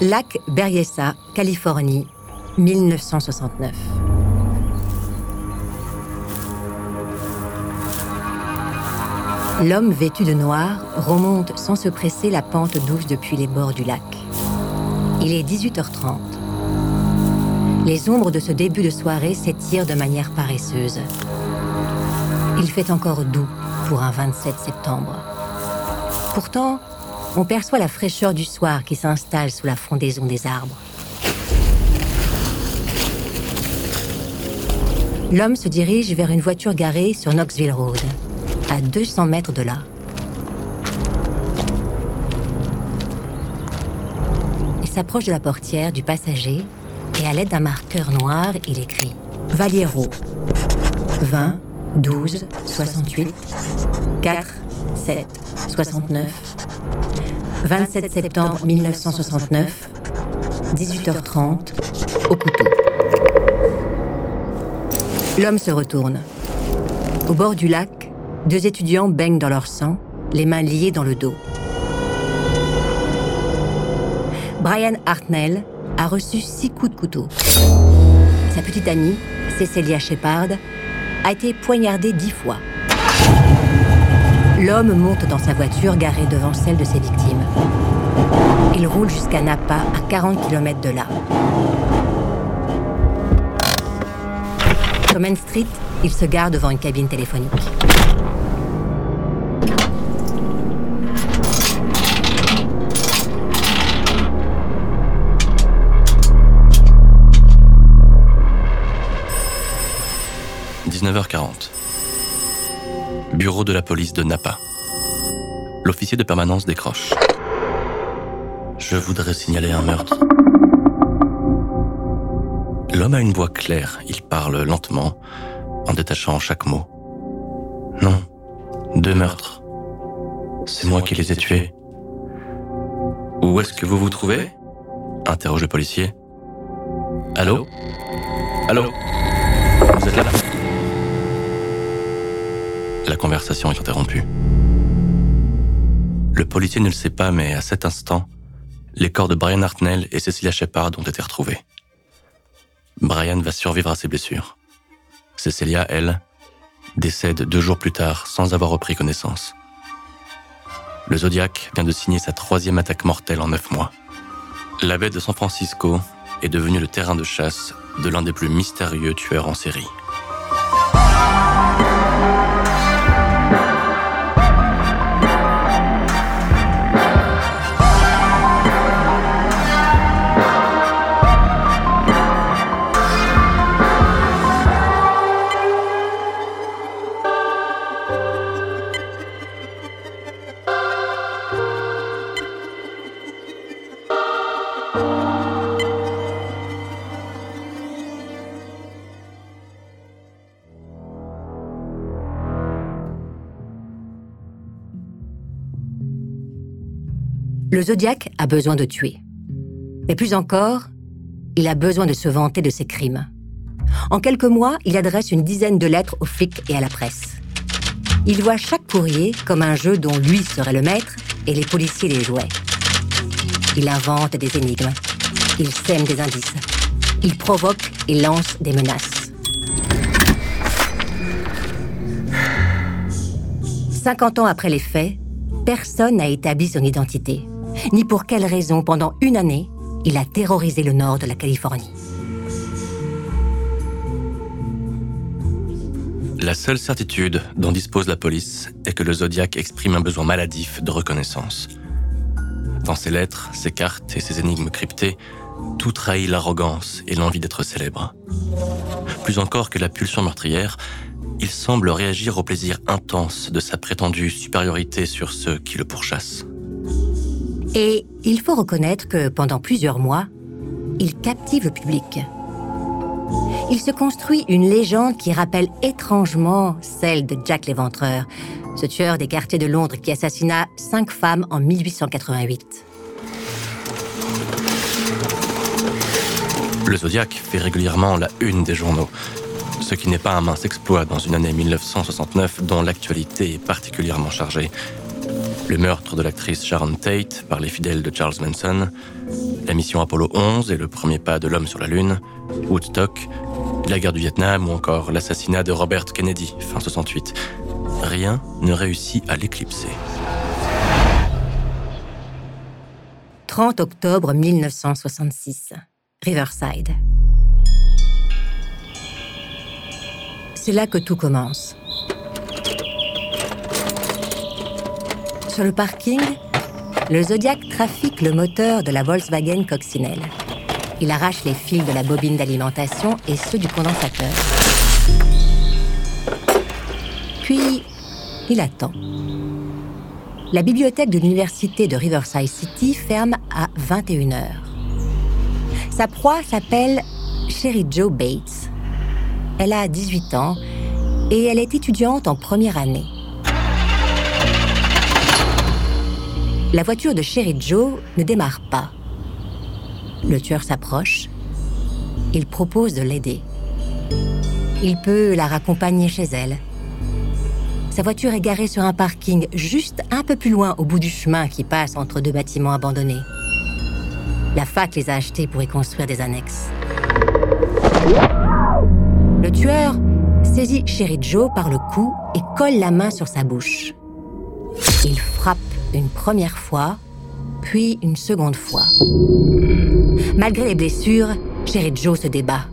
Lac Berryessa, Californie, 1969. L'homme vêtu de noir remonte sans se presser la pente douce depuis les bords du lac. Il est 18h30. Les ombres de ce début de soirée s'étirent de manière paresseuse. Il fait encore doux pour un 27 septembre. Pourtant, on perçoit la fraîcheur du soir qui s'installe sous la frondaison des arbres. L'homme se dirige vers une voiture garée sur Knoxville Road à 200 mètres de là. Il s'approche de la portière du passager et à l'aide d'un marqueur noir, il écrit Valiero 20 12 68 4 7 69 27 septembre 1969 18h30 au couteau. L'homme se retourne. Au bord du lac, deux étudiants baignent dans leur sang, les mains liées dans le dos. Brian Hartnell a reçu six coups de couteau. Sa petite amie, Cecilia Shepard, a été poignardée dix fois. L'homme monte dans sa voiture garée devant celle de ses victimes. Il roule jusqu'à Napa, à 40 km de là. Sur Main Street, il se gare devant une cabine téléphonique. « 19h40. Bureau de la police de Napa. L'officier de permanence décroche. Je voudrais signaler un meurtre. L'homme a une voix claire. Il parle lentement, en détachant chaque mot. Non, deux meurtres. C'est moi qui les ai tués. Où est-ce que vous vous trouvez? Interroge le policier. Allô? Allô? Vous êtes là? La conversation est interrompue. Le policier ne le sait pas, mais à cet instant, les corps de Brian Hartnell et Cecilia Shepard ont été retrouvés. Brian va survivre à ses blessures. Cecilia, elle, décède deux jours plus tard sans avoir repris connaissance. Le Zodiac vient de signer sa troisième attaque mortelle en neuf mois. La baie de San Francisco est devenue le terrain de chasse de l'un des plus mystérieux tueurs en série. Le Zodiac a besoin de tuer. Mais plus encore, il a besoin de se vanter de ses crimes. En quelques mois, il adresse une dizaine de lettres aux flics et à la presse. Il voit chaque courrier comme un jeu dont lui serait le maître et les policiers les jouaient. Il invente des énigmes. Il sème des indices. Il provoque et lance des menaces. 50 ans après les faits, personne n'a établi son identité ni pour quelle raison, pendant une année, il a terrorisé le nord de la Californie. La seule certitude dont dispose la police est que le Zodiac exprime un besoin maladif de reconnaissance. Dans ses lettres, ses cartes et ses énigmes cryptées, tout trahit l'arrogance et l'envie d'être célèbre. Plus encore que la pulsion meurtrière, il semble réagir au plaisir intense de sa prétendue supériorité sur ceux qui le pourchassent. Et il faut reconnaître que pendant plusieurs mois, il captive le public. Il se construit une légende qui rappelle étrangement celle de Jack l'Éventreur, ce tueur des quartiers de Londres qui assassina cinq femmes en 1888. Le Zodiac fait régulièrement la une des journaux, ce qui n'est pas un mince exploit dans une année 1969 dont l'actualité est particulièrement chargée. Le meurtre de l'actrice Sharon Tate par les fidèles de Charles Manson, la mission Apollo 11 et le premier pas de l'homme sur la Lune, Woodstock, la guerre du Vietnam ou encore l'assassinat de Robert Kennedy, fin 68. Rien ne réussit à l'éclipser. 30 octobre 1966, Riverside. C'est là que tout commence. Sur le parking, le Zodiac trafique le moteur de la Volkswagen Coccinelle. Il arrache les fils de la bobine d'alimentation et ceux du condensateur. Puis, il attend. La bibliothèque de l'université de Riverside City ferme à 21h. Sa proie s'appelle Sherry Joe Bates. Elle a 18 ans et elle est étudiante en première année. La voiture de Sherry Joe ne démarre pas. Le tueur s'approche. Il propose de l'aider. Il peut la raccompagner chez elle. Sa voiture est garée sur un parking juste un peu plus loin au bout du chemin qui passe entre deux bâtiments abandonnés. La fac les a achetés pour y construire des annexes. Le tueur saisit Sherry Joe par le cou et colle la main sur sa bouche. Il frappe une première fois, puis une seconde fois. Malgré les blessures, Sherry Joe se débat.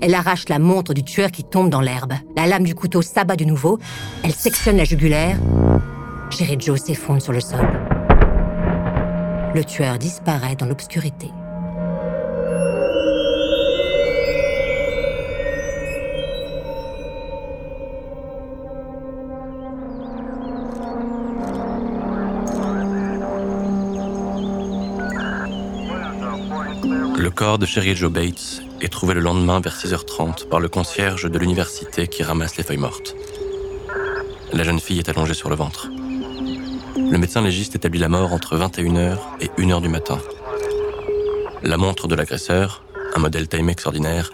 Elle arrache la montre du tueur qui tombe dans l'herbe. La lame du couteau s'abat de nouveau. Elle sectionne la jugulaire. Sherry Joe s'effondre sur le sol. Le tueur disparaît dans l'obscurité. Corps de Sherry Joe Bates est trouvé le lendemain vers 6h30 par le concierge de l'université qui ramasse les feuilles mortes. La jeune fille est allongée sur le ventre. Le médecin légiste établit la mort entre 21h et 1h du matin. La montre de l'agresseur, un modèle Timex ordinaire,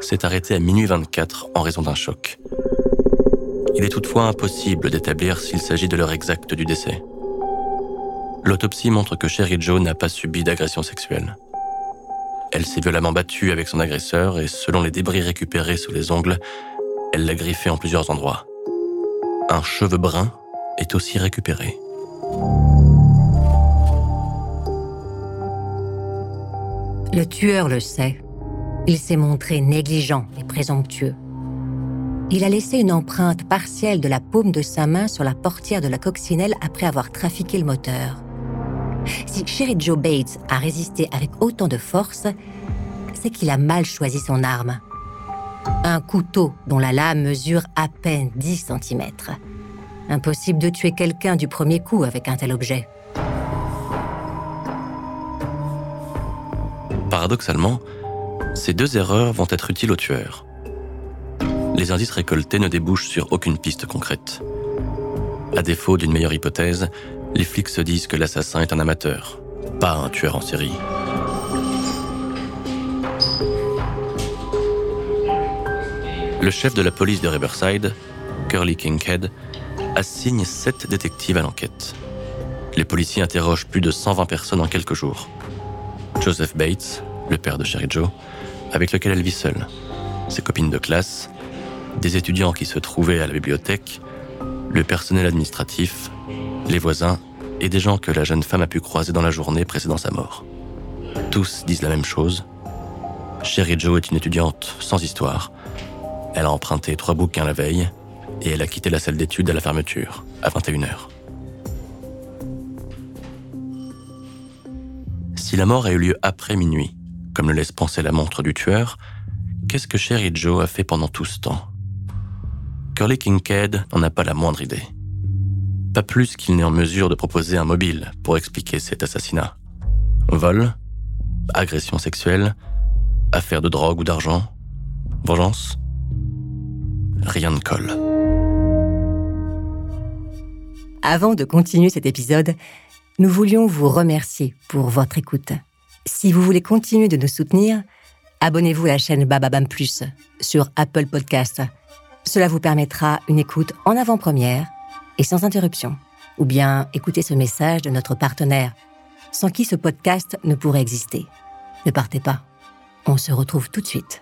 s'est arrêtée à minuit 24 en raison d'un choc. Il est toutefois impossible d'établir s'il s'agit de l'heure exacte du décès. L'autopsie montre que Sherry Joe n'a pas subi d'agression sexuelle. Elle s'est violemment battue avec son agresseur et selon les débris récupérés sous les ongles, elle l'a griffé en plusieurs endroits. Un cheveu brun est aussi récupéré. Le tueur le sait. Il s'est montré négligent et présomptueux. Il a laissé une empreinte partielle de la paume de sa main sur la portière de la coccinelle après avoir trafiqué le moteur. Si Sherry Joe Bates a résisté avec autant de force, c'est qu'il a mal choisi son arme. Un couteau dont la lame mesure à peine 10 cm. Impossible de tuer quelqu'un du premier coup avec un tel objet. Paradoxalement, ces deux erreurs vont être utiles au tueur. Les indices récoltés ne débouchent sur aucune piste concrète. À défaut d'une meilleure hypothèse, les flics se disent que l'assassin est un amateur, pas un tueur en série. Le chef de la police de Riverside, Curly Kinkhead, assigne sept détectives à l'enquête. Les policiers interrogent plus de 120 personnes en quelques jours. Joseph Bates, le père de Sherry Joe, avec lequel elle vit seule, ses copines de classe, des étudiants qui se trouvaient à la bibliothèque, le personnel administratif, les voisins et des gens que la jeune femme a pu croiser dans la journée précédant sa mort. Tous disent la même chose. Sherry Joe est une étudiante sans histoire. Elle a emprunté trois bouquins la veille et elle a quitté la salle d'études à la fermeture, à 21h. Si la mort a eu lieu après minuit, comme le laisse penser la montre du tueur, qu'est-ce que Sherry Joe a fait pendant tout ce temps? Curly Kincaid n'en a pas la moindre idée. Pas plus qu'il n'est en mesure de proposer un mobile pour expliquer cet assassinat. Vol, agression sexuelle, affaire de drogue ou d'argent, vengeance Rien ne colle. Avant de continuer cet épisode, nous voulions vous remercier pour votre écoute. Si vous voulez continuer de nous soutenir, abonnez-vous à la chaîne Bababam Plus sur Apple Podcast. Cela vous permettra une écoute en avant-première et sans interruption. ou bien écoutez ce message de notre partenaire, sans qui ce podcast ne pourrait exister. Ne partez pas. On se retrouve tout de suite.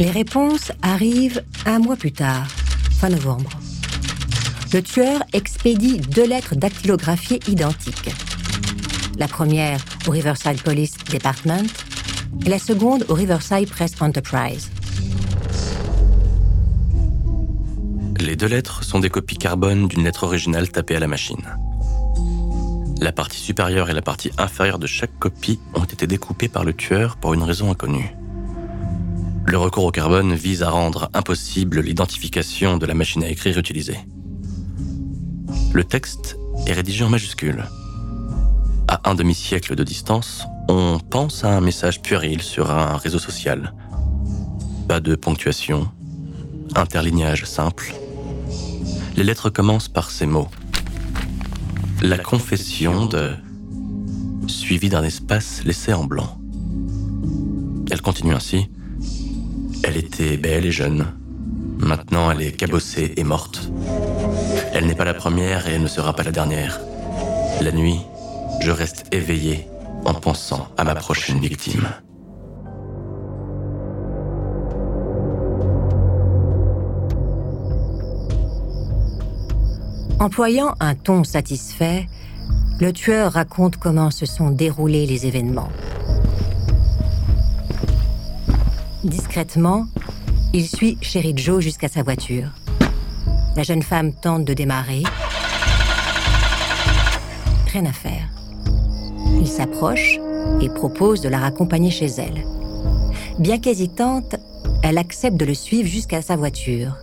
Les réponses arrivent un mois plus tard, fin novembre. Le tueur expédie deux lettres dactylographiées identiques. La première au Riverside Police Department et la seconde au Riverside Press Enterprise. Les deux lettres sont des copies carbone d'une lettre originale tapée à la machine. La partie supérieure et la partie inférieure de chaque copie ont été découpées par le tueur pour une raison inconnue. Le recours au carbone vise à rendre impossible l'identification de la machine à écrire utilisée. Le texte est rédigé en majuscules. À un demi-siècle de distance, on pense à un message puéril sur un réseau social. Pas de ponctuation, interlignage simple. Les lettres commencent par ces mots. La confession de... suivi d'un espace laissé en blanc. Elle continue ainsi. Belle et jeune. Maintenant, elle est cabossée et morte. Elle n'est pas la première et elle ne sera pas la dernière. La nuit, je reste éveillé en pensant à ma prochaine victime. Employant un ton satisfait, le tueur raconte comment se sont déroulés les événements. Discrètement, il suit Sherry Joe jusqu'à sa voiture. La jeune femme tente de démarrer. Rien à faire. Il s'approche et propose de la raccompagner chez elle. Bien qu'hésitante, elle accepte de le suivre jusqu'à sa voiture.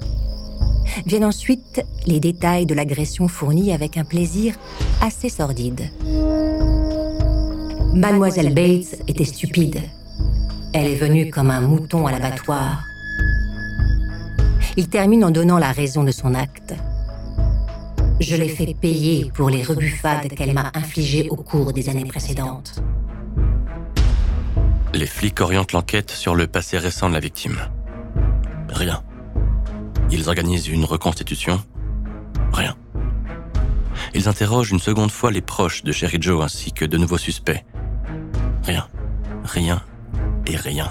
Viennent ensuite les détails de l'agression fournie avec un plaisir assez sordide. Mademoiselle Bates était stupide. Elle est venue comme un mouton à l'abattoir. Il termine en donnant la raison de son acte. Je l'ai fait payer pour les rebuffades qu'elle m'a infligées au cours des années précédentes. Les flics orientent l'enquête sur le passé récent de la victime. Rien. Ils organisent une reconstitution. Rien. Ils interrogent une seconde fois les proches de Sherry Joe ainsi que de nouveaux suspects. Rien. Rien et rien.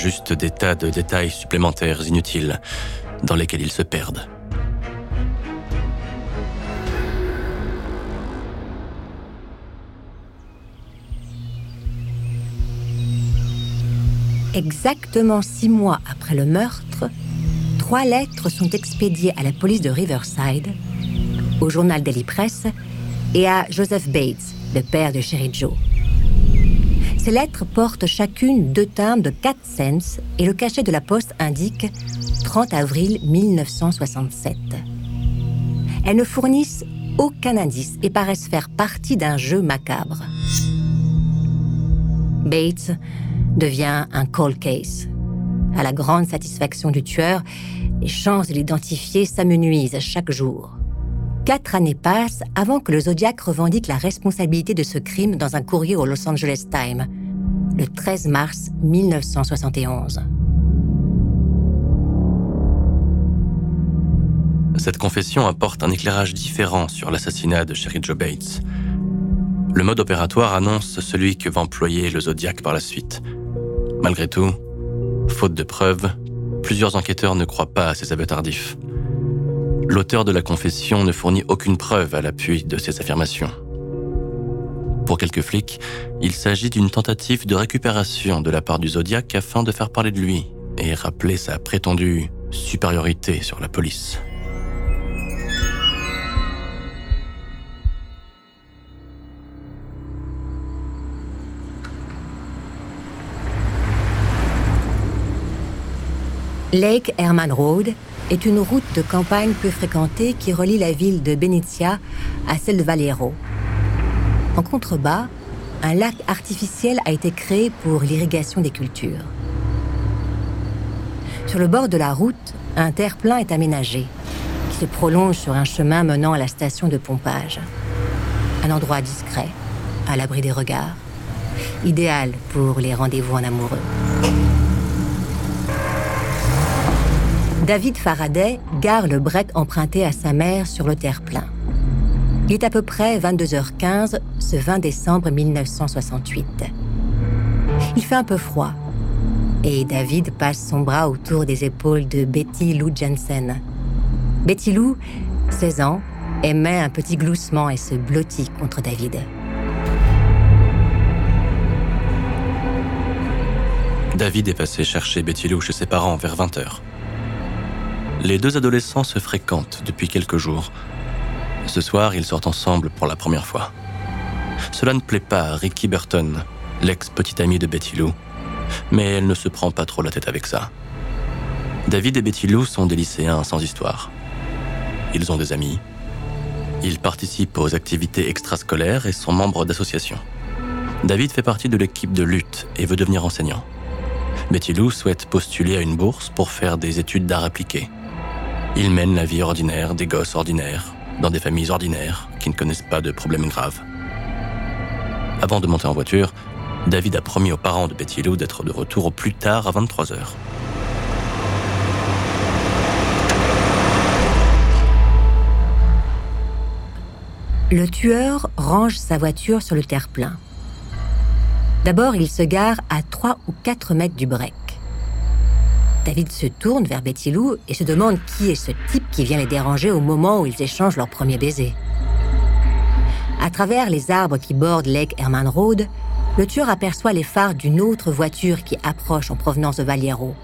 Juste des tas de détails supplémentaires inutiles dans lesquels ils se perdent. Exactement six mois après le meurtre, trois lettres sont expédiées à la police de Riverside, au journal Daily Press et à Joseph Bates, le père de Sherry Joe. Ces lettres portent chacune deux timbres de 4 cents et le cachet de la poste indique 30 avril 1967. Elles ne fournissent aucun indice et paraissent faire partie d'un jeu macabre. Bates devient un cold case. À la grande satisfaction du tueur, les chances de l'identifier s'amenuisent chaque jour. Quatre années passent avant que le Zodiac revendique la responsabilité de ce crime dans un courrier au Los Angeles Times, le 13 mars 1971. Cette confession apporte un éclairage différent sur l'assassinat de Sherry Joe Bates. Le mode opératoire annonce celui que va employer le Zodiac par la suite. Malgré tout, faute de preuves, plusieurs enquêteurs ne croient pas à ces aveux tardifs l'auteur de la confession ne fournit aucune preuve à l'appui de ces affirmations. Pour quelques flics, il s'agit d'une tentative de récupération de la part du Zodiac afin de faire parler de lui et rappeler sa prétendue supériorité sur la police. Lake Herman Road, est une route de campagne peu fréquentée qui relie la ville de Benicia à celle de Valero. En contrebas, un lac artificiel a été créé pour l'irrigation des cultures. Sur le bord de la route, un terre-plein est aménagé, qui se prolonge sur un chemin menant à la station de pompage. Un endroit discret, à l'abri des regards, idéal pour les rendez-vous en amoureux. David Faraday gare le break emprunté à sa mère sur le terre-plein. Il est à peu près 22h15 ce 20 décembre 1968. Il fait un peu froid et David passe son bras autour des épaules de Betty Lou Jensen. Betty Lou, 16 ans, émet un petit gloussement et se blottit contre David. David est passé chercher Betty Lou chez ses parents vers 20h. Les deux adolescents se fréquentent depuis quelques jours. Ce soir, ils sortent ensemble pour la première fois. Cela ne plaît pas à Ricky Burton, l'ex-petite amie de Betty Lou, mais elle ne se prend pas trop la tête avec ça. David et Betty Lou sont des lycéens sans histoire. Ils ont des amis. Ils participent aux activités extrascolaires et sont membres d'associations. David fait partie de l'équipe de lutte et veut devenir enseignant. Betty Lou souhaite postuler à une bourse pour faire des études d'art appliqué. Ils mènent la vie ordinaire des gosses ordinaires, dans des familles ordinaires qui ne connaissent pas de problèmes graves. Avant de monter en voiture, David a promis aux parents de Betty Lou d'être de retour au plus tard à 23 heures. Le tueur range sa voiture sur le terre-plein. D'abord, il se gare à 3 ou 4 mètres du break. David se tourne vers Betty Lou et se demande qui est ce type qui vient les déranger au moment où ils échangent leur premier baiser. À travers les arbres qui bordent Lake Herman Road, le tueur aperçoit les phares d'une autre voiture qui approche en provenance de Valiero.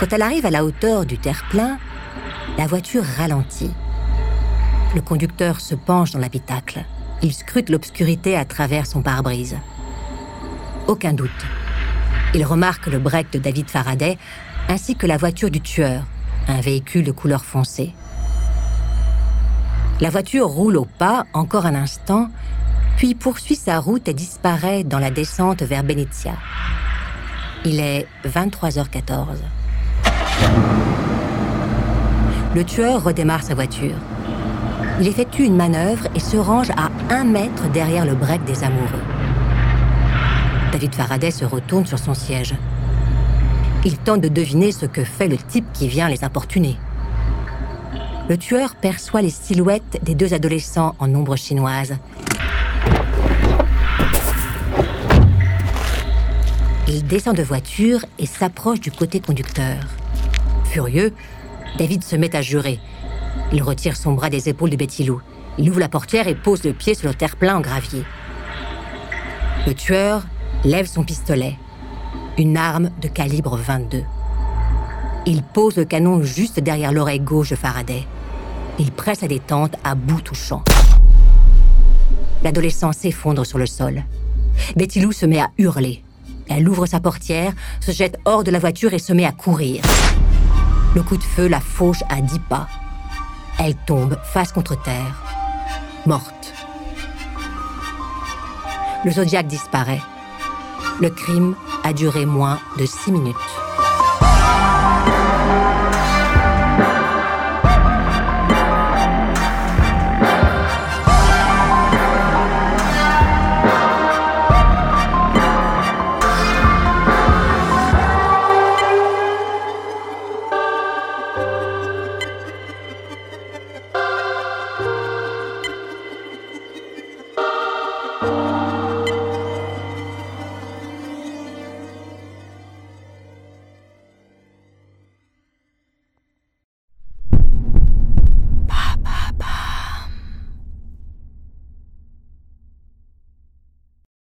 Quand elle arrive à la hauteur du terre-plein, la voiture ralentit. Le conducteur se penche dans l'habitacle. Il scrute l'obscurité à travers son pare-brise. Aucun doute. Il remarque le break de David Faraday ainsi que la voiture du tueur, un véhicule de couleur foncée. La voiture roule au pas encore un instant, puis poursuit sa route et disparaît dans la descente vers Benicia. Il est 23h14. Le tueur redémarre sa voiture. Il effectue une manœuvre et se range à un mètre derrière le break des amoureux. David Faraday se retourne sur son siège. Il tente de deviner ce que fait le type qui vient les importuner. Le tueur perçoit les silhouettes des deux adolescents en ombre chinoise. Il descend de voiture et s'approche du côté conducteur. Furieux, David se met à jurer. Il retire son bras des épaules de Betty Lou. Il ouvre la portière et pose le pied sur le terre-plein en gravier. Le tueur lève son pistolet, une arme de calibre 22. Il pose le canon juste derrière l'oreille gauche de Faraday. Il presse sa détente à bout touchant. L'adolescent s'effondre sur le sol. Betty Lou se met à hurler. Elle ouvre sa portière, se jette hors de la voiture et se met à courir. Le coup de feu la fauche à dix pas. Elle tombe face contre terre, morte. Le Zodiac disparaît. Le crime a duré moins de six minutes.